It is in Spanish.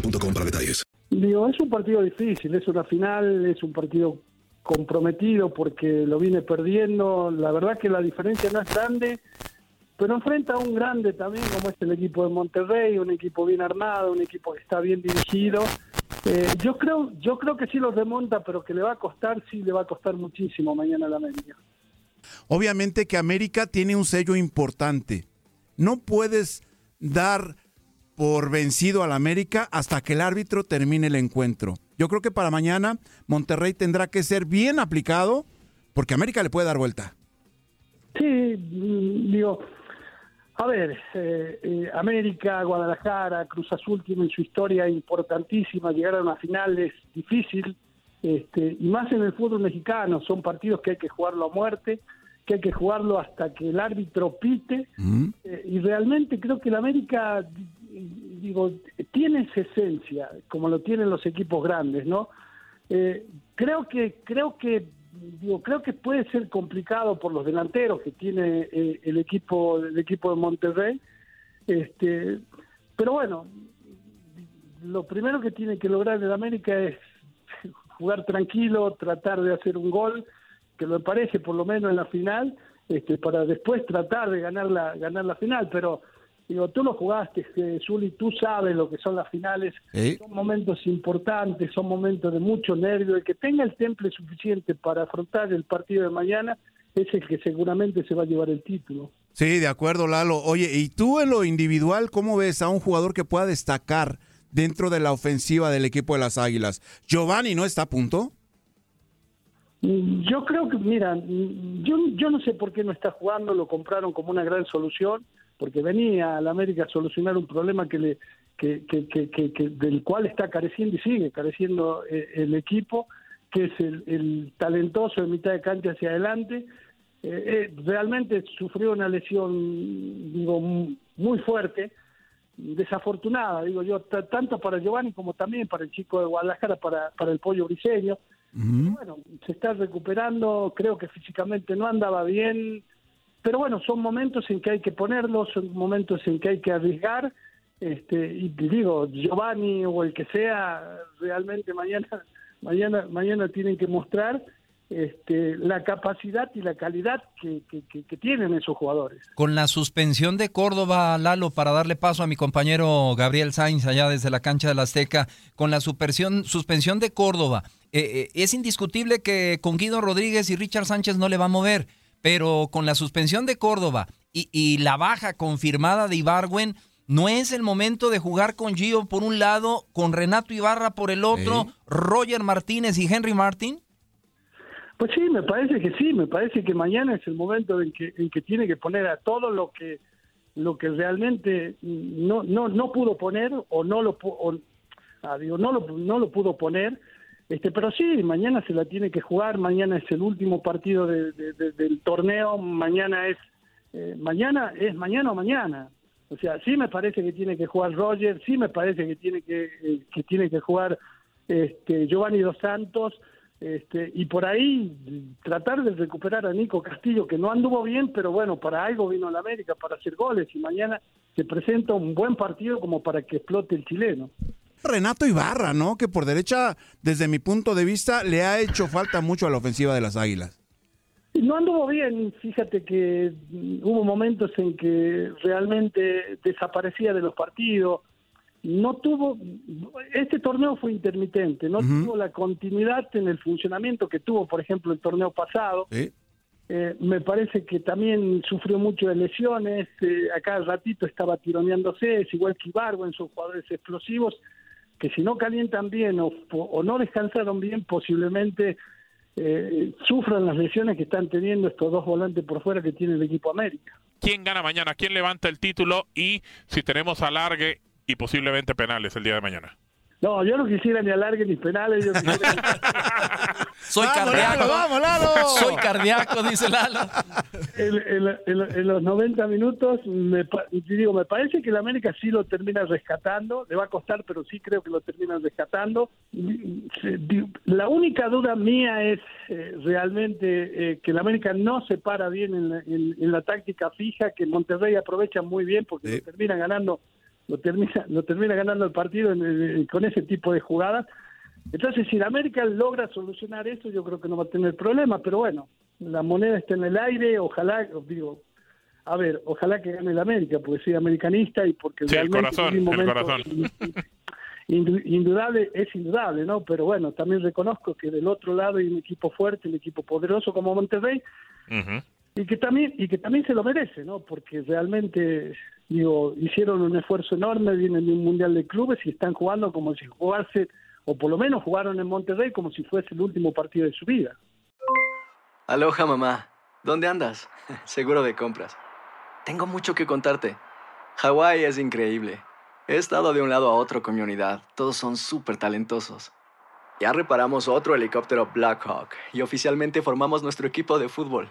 boostmobile.com para detalles. Digo, es un partido difícil, es una final, es un partido comprometido porque lo viene perdiendo. La verdad que la diferencia no es grande, pero enfrenta a un grande también como es el equipo de Monterrey, un equipo bien armado, un equipo que está bien dirigido. Eh, yo creo, yo creo que sí lo remonta, pero que le va a costar, sí le va a costar muchísimo mañana a la América. Obviamente que América tiene un sello importante. No puedes dar por vencido al América hasta que el árbitro termine el encuentro. Yo creo que para mañana Monterrey tendrá que ser bien aplicado porque América le puede dar vuelta. Sí, mm, digo, a ver, eh, eh, América, Guadalajara, Cruz Azul tienen su historia importantísima, llegar a una final es difícil, este, y más en el fútbol mexicano, son partidos que hay que jugarlo a muerte, que hay que jugarlo hasta que el árbitro pite, eh, y realmente creo que el América, digo, tiene esa esencia, como lo tienen los equipos grandes, ¿no? Eh, creo que creo que digo creo que puede ser complicado por los delanteros que tiene eh, el equipo el equipo de Monterrey este pero bueno lo primero que tiene que lograr el América es jugar tranquilo tratar de hacer un gol que me parece por lo menos en la final este para después tratar de ganar la ganar la final pero digo tú lo jugaste Zuli tú sabes lo que son las finales son momentos importantes, son momentos de mucho nervio. El que tenga el temple suficiente para afrontar el partido de mañana es el que seguramente se va a llevar el título. Sí, de acuerdo, Lalo. Oye, ¿y tú en lo individual cómo ves a un jugador que pueda destacar dentro de la ofensiva del equipo de las Águilas? ¿Giovanni no está a punto? Mm, Yo creo que, mira, mm, yo, yo no sé por qué no está jugando, lo compraron como una gran solución, porque venía a la América a solucionar un problema que le, que, que, que, del cual está careciendo y sigue careciendo eh, el equipo, que es el, el talentoso de mitad de cancha hacia adelante. Eh, eh, realmente sufrió una lesión, digo, muy fuerte, desafortunada, digo yo, tanto para Giovanni como también para el chico de Guadalajara, para, para el pollo briseño. Bueno, se está recuperando, creo que físicamente no andaba bien, pero bueno, son momentos en que hay que ponerlos, son momentos en que hay que arriesgar, este, y digo, Giovanni o el que sea, realmente mañana, mañana, mañana tienen que mostrar este, la capacidad y la calidad que tienen esos jugadores. Con la suspensión de Córdoba, Lalo, para darle paso a mi compañero Gabriel Sainz allá desde la cancha de la Azteca, con la suspensión, suspensión de Córdoba, eh, eh, es indiscutible que con Guido Rodríguez y Richard Sánchez no le va a mover, pero con la suspensión de Córdoba y, y la baja confirmada de Ibargüen, ¿No es el momento de jugar con Gio por un lado, con Renato Ibarra por el otro, Roger Martínez y Henry Martín? Pues sí, me parece que sí, me parece que mañana es el momento en que, en que tiene que poner a todo lo que lo que realmente no no no pudo poner o no lo o, ah, digo, no lo no lo pudo poner este pero sí mañana se la tiene que jugar mañana es el último partido de, de, del torneo mañana es eh, mañana es mañana o mañana o sea sí me parece que tiene que jugar Roger sí me parece que tiene que eh, que tiene que jugar este Giovanni dos Santos este, y por ahí tratar de recuperar a Nico Castillo, que no anduvo bien, pero bueno, para algo vino a la América, para hacer goles, y mañana se presenta un buen partido como para que explote el chileno. Renato Ibarra, ¿no? Que por derecha, desde mi punto de vista, le ha hecho falta mucho a la ofensiva de las Águilas. No anduvo bien, fíjate que hubo momentos en que realmente desaparecía de los partidos, no tuvo, este torneo fue intermitente, no tuvo la continuidad en el funcionamiento que tuvo, por ejemplo, el torneo pasado. Eh, me parece que también sufrió mucho de lesiones, eh, acá al ratito estaba tironeándose, es igual que Ibargo en sus jugadores explosivos, que si no calientan bien o, no descansaron bien, posiblemente eh, sufran las lesiones que están teniendo estos dos volantes por fuera que tiene el equipo América. ¿Quién gana mañana? ¿Quién levanta el título? Y si tenemos alargue y posiblemente penales el día de mañana. No, yo no quisiera ni alargue ni penales. Yo Soy cardíaco. vamos, Lalo. Soy cardíaco, dice Lalo. En, los 90 minutos, me, digo, me parece que el América sí lo termina rescatando. Le va a costar, pero sí creo que lo termina rescatando. La única duda mía es eh, realmente eh, que el América no se para bien en la, táctica fija, que Monterrey aprovecha muy bien porque lo termina ganando lo termina, lo termina ganando el partido con ese tipo de jugadas. Entonces, si la América logra solucionar eso, yo creo que no va a tener problema, pero bueno, la moneda está en el aire, ojalá, digo, a ver, ojalá que gane la América, porque soy americanista y porque realmente el corazón, el corazón. indudable, es indudable, ¿no? Pero bueno, también reconozco que del otro lado hay un equipo fuerte, un equipo poderoso como Monterrey, y que también y que también se lo merece, ¿no? Porque realmente digo, hicieron un esfuerzo enorme, vienen de un mundial de clubes y están jugando como si jugase o por lo menos jugaron en Monterrey como si fuese el último partido de su vida. Aloha mamá, ¿dónde andas? Seguro de compras. Tengo mucho que contarte. Hawái es increíble. He estado de un lado a otro con mi unidad. Todos son súper talentosos. Ya reparamos otro helicóptero Blackhawk y oficialmente formamos nuestro equipo de fútbol.